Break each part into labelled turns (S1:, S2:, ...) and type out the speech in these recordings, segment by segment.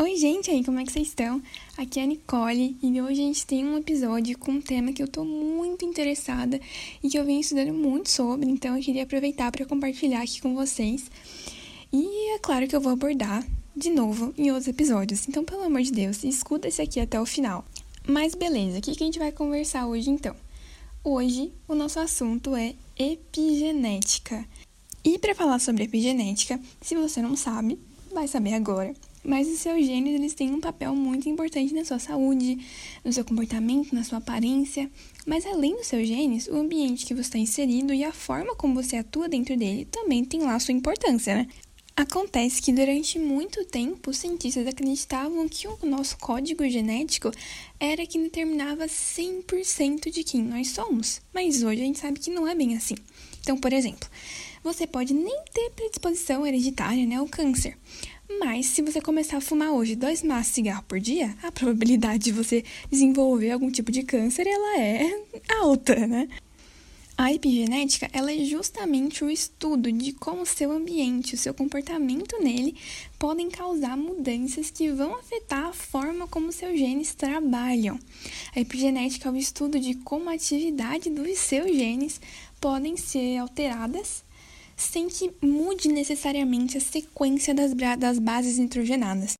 S1: Oi, gente, aí, como é que vocês estão? Aqui é a Nicole e hoje a gente tem um episódio com um tema que eu tô muito interessada e que eu venho estudando muito sobre, então eu queria aproveitar para compartilhar aqui com vocês. E é claro que eu vou abordar de novo em outros episódios, então pelo amor de Deus, escuta esse aqui até o final. Mas beleza, o que, que a gente vai conversar hoje então? Hoje o nosso assunto é epigenética. E para falar sobre epigenética, se você não sabe, vai saber agora. Mas os seus genes, eles têm um papel muito importante na sua saúde, no seu comportamento, na sua aparência. Mas além dos seus genes, o ambiente que você está inserido e a forma como você atua dentro dele também tem lá sua importância, né? Acontece que durante muito tempo os cientistas acreditavam que o nosso código genético era que determinava 100% de quem nós somos, mas hoje a gente sabe que não é bem assim. Então, por exemplo, você pode nem ter predisposição hereditária né, ao câncer, mas se você começar a fumar hoje dois maços de cigarro por dia, a probabilidade de você desenvolver algum tipo de câncer ela é alta, né? A epigenética ela é justamente o estudo de como o seu ambiente, o seu comportamento nele podem causar mudanças que vão afetar a forma como seus genes trabalham. A epigenética é o estudo de como a atividade dos seus genes podem ser alteradas sem que mude necessariamente a sequência das, das bases nitrogenadas.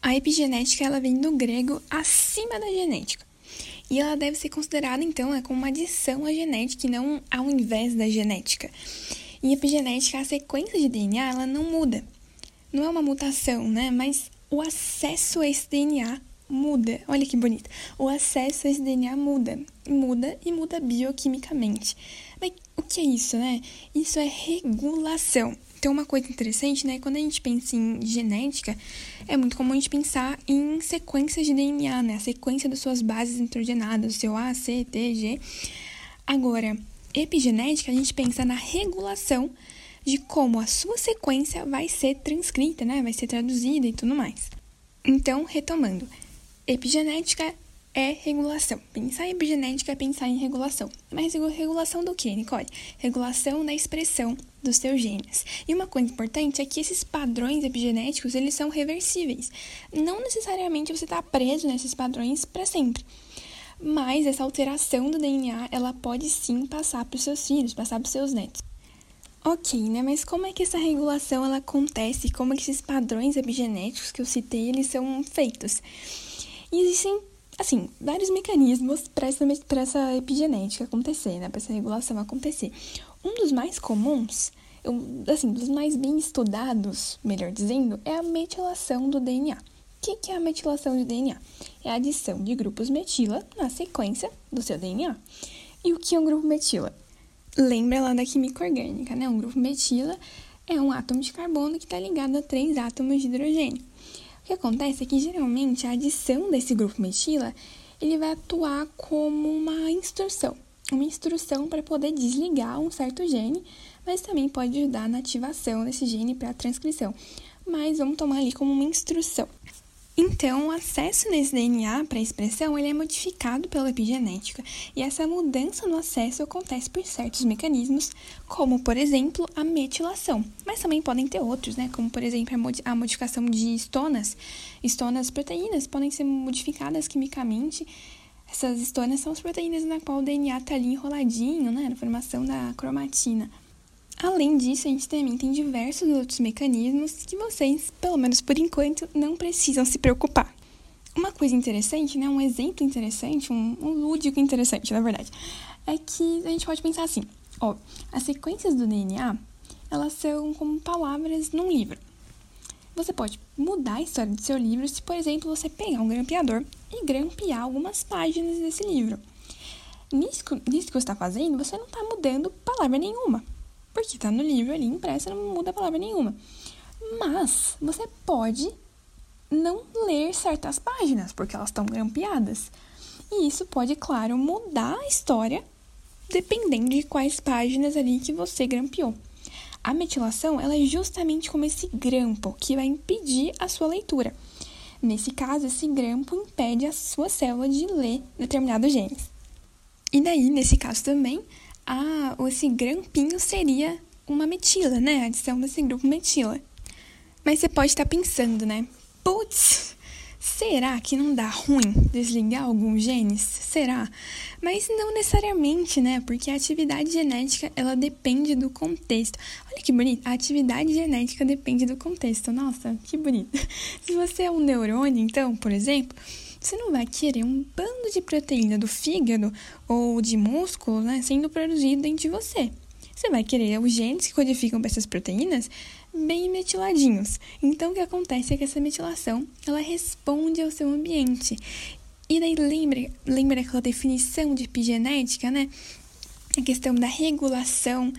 S1: A epigenética ela vem do grego acima da genética. E ela deve ser considerada, então, é como uma adição à genética e não ao invés da genética. Em epigenética, a sequência de DNA ela não muda. Não é uma mutação, né? Mas o acesso a esse DNA muda. Olha que bonito. O acesso a esse DNA muda. Muda e muda bioquimicamente. Mas o que é isso, né? Isso é regulação. Então, uma coisa interessante, né? Quando a gente pensa em genética, é muito comum a gente pensar em sequências de DNA, né? A sequência das suas bases nitrogenadas, o seu A, C, T, G. Agora, epigenética, a gente pensa na regulação de como a sua sequência vai ser transcrita, né? Vai ser traduzida e tudo mais. Então, retomando, epigenética é regulação. Pensar em epigenética é pensar em regulação. Mas regulação do que, Nicole? Regulação da expressão dos seus genes. E uma coisa importante é que esses padrões epigenéticos, eles são reversíveis. Não necessariamente você está preso nesses padrões para sempre. Mas essa alteração do DNA, ela pode sim passar para os seus filhos, passar para os seus netos. Ok, né? Mas como é que essa regulação ela acontece? Como é que esses padrões epigenéticos que eu citei, eles são feitos? E existem assim, vários mecanismos para essa, essa epigenética acontecer, né? Para essa regulação acontecer. Um dos mais comuns, assim, dos mais bem estudados, melhor dizendo, é a metilação do DNA. O que, que é a metilação do DNA? É a adição de grupos metila na sequência do seu DNA. E o que é um grupo metila? Lembra lá da química orgânica, né? Um grupo metila é um átomo de carbono que está ligado a três átomos de hidrogênio. O que acontece é que geralmente a adição desse grupo metila ele vai atuar como uma instrução, uma instrução para poder desligar um certo gene, mas também pode ajudar na ativação desse gene para a transcrição. Mas vamos tomar ali como uma instrução. Então, o acesso nesse DNA para a expressão ele é modificado pela epigenética, e essa mudança no acesso acontece por certos mecanismos, como, por exemplo, a metilação. Mas também podem ter outros, né? como, por exemplo, a modificação de estonas. Estonas proteínas podem ser modificadas quimicamente. Essas estonas são as proteínas na qual o DNA está ali enroladinho, né? na formação da cromatina. Além disso, a gente também tem diversos outros mecanismos que vocês, pelo menos por enquanto, não precisam se preocupar. Uma coisa interessante, né, um exemplo interessante, um, um lúdico interessante, na verdade, é que a gente pode pensar assim, ó, as sequências do DNA, elas são como palavras num livro. Você pode mudar a história do seu livro se, por exemplo, você pegar um grampeador e grampear algumas páginas desse livro. Nisso, nisso que você está fazendo, você não está mudando palavra nenhuma porque está no livro ali impresso, não muda palavra nenhuma. Mas você pode não ler certas páginas, porque elas estão grampeadas. E isso pode, claro, mudar a história dependendo de quais páginas ali que você grampeou. A metilação ela é justamente como esse grampo que vai impedir a sua leitura. Nesse caso, esse grampo impede a sua célula de ler determinados genes. E daí, nesse caso também, ah, esse grampinho seria uma metila, né? A adição desse grupo metila. Mas você pode estar pensando, né? Putz, será que não dá ruim desligar alguns genes? Será? Mas não necessariamente, né? Porque a atividade genética, ela depende do contexto. Olha que bonito, a atividade genética depende do contexto. Nossa, que bonito. Se você é um neurônio, então, por exemplo, você não vai querer um bando de proteína do fígado ou de músculo, né, sendo produzido dentro de você. Você vai querer os genes que codificam essas proteínas bem metiladinhos. Então, o que acontece é que essa metilação, ela responde ao seu ambiente. E daí, lembra, lembra aquela definição de epigenética, né? A questão da regulação.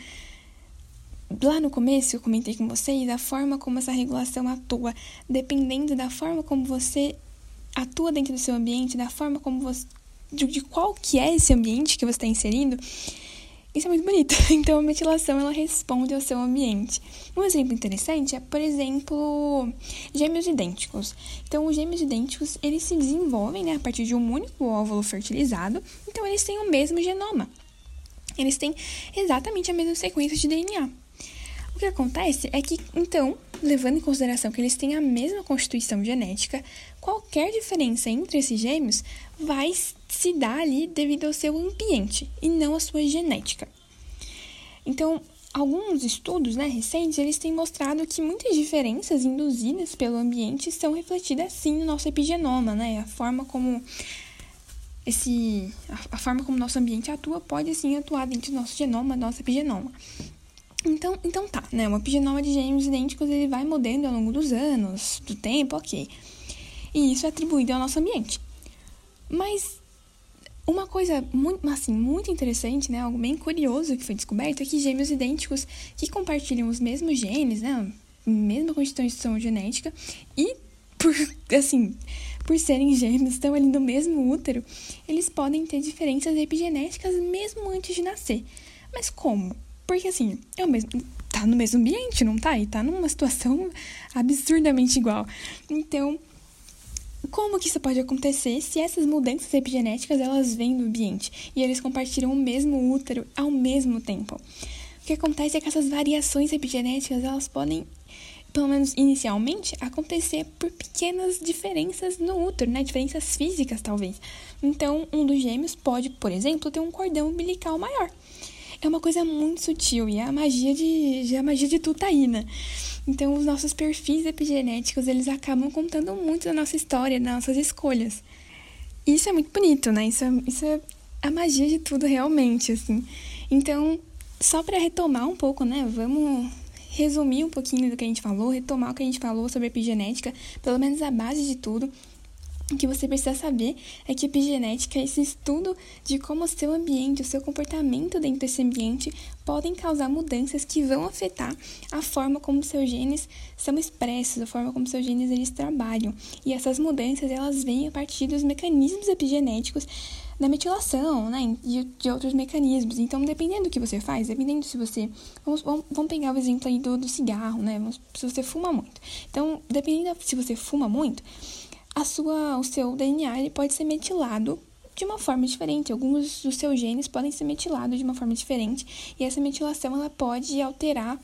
S1: Lá no começo, eu comentei com vocês a forma como essa regulação atua, dependendo da forma como você atua dentro do seu ambiente, da forma como você. de, de qual que é esse ambiente que você está inserindo isso é muito bonito. Então, a metilação ela responde ao seu ambiente. Um exemplo interessante é, por exemplo, gêmeos idênticos. Então, os gêmeos idênticos eles se desenvolvem né, a partir de um único óvulo fertilizado. Então, eles têm o mesmo genoma. Eles têm exatamente a mesma sequência de DNA. Que acontece é que, então, levando em consideração que eles têm a mesma constituição genética, qualquer diferença entre esses gêmeos vai se dar ali devido ao seu ambiente e não à sua genética. Então, alguns estudos né, recentes eles têm mostrado que muitas diferenças induzidas pelo ambiente são refletidas sim no nosso epigenoma, né? A forma como esse a, a forma como nosso ambiente atua pode sim atuar dentro do nosso genoma, nosso epigenoma. Então, então tá, né? O epigenoma de gêmeos idênticos ele vai mudando ao longo dos anos, do tempo, ok. E isso é atribuído ao nosso ambiente. Mas uma coisa muito, assim, muito interessante, né, algo bem curioso que foi descoberto é que gêmeos idênticos que compartilham os mesmos genes, né, mesma constituição genética e por assim, por serem gêmeos, estão ali no mesmo útero, eles podem ter diferenças epigenéticas mesmo antes de nascer. Mas como? Porque assim, é o mesmo. Tá no mesmo ambiente, não tá? E tá numa situação absurdamente igual. Então, como que isso pode acontecer se essas mudanças epigenéticas elas vêm do ambiente e eles compartilham o mesmo útero ao mesmo tempo? O que acontece é que essas variações epigenéticas elas podem, pelo menos inicialmente, acontecer por pequenas diferenças no útero, né? Diferenças físicas, talvez. Então, um dos gêmeos pode, por exemplo, ter um cordão umbilical maior é uma coisa muito sutil e é a magia de, é a magia de Tutaína. Então, os nossos perfis epigenéticos, eles acabam contando muito da nossa história, das nossas escolhas. Isso é muito bonito, né? Isso é, isso é a magia de tudo realmente, assim. Então, só para retomar um pouco, né? Vamos resumir um pouquinho do que a gente falou, retomar o que a gente falou sobre epigenética, pelo menos a base de tudo. O que você precisa saber é que epigenética é esse estudo de como o seu ambiente, o seu comportamento dentro desse ambiente podem causar mudanças que vão afetar a forma como seus genes são expressos, a forma como seus genes eles trabalham. E essas mudanças elas vêm a partir dos mecanismos epigenéticos da metilação, né, de, de outros mecanismos. Então, dependendo do que você faz, dependendo se você, vamos, vamos, vamos pegar o exemplo aí do, do cigarro, né, se você fuma muito. Então, dependendo se você fuma muito, a sua, o seu DNA ele pode ser metilado de uma forma diferente. Alguns dos seus genes podem ser metilados de uma forma diferente e essa metilação ela pode alterar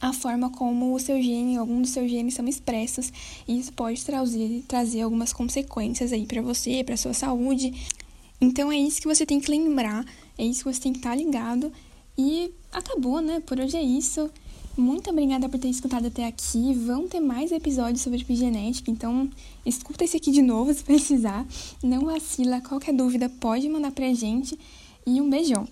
S1: a forma como o seu gene, alguns dos seus genes são expressos, e isso pode trazer, trazer algumas consequências aí para você, para sua saúde. Então é isso que você tem que lembrar, é isso que você tem que estar tá ligado. E acabou, né? Por hoje é isso. Muito obrigada por ter escutado até aqui. Vão ter mais episódios sobre epigenética, então escuta esse aqui de novo se precisar. Não vacila, qualquer dúvida pode mandar pra gente. E um beijão!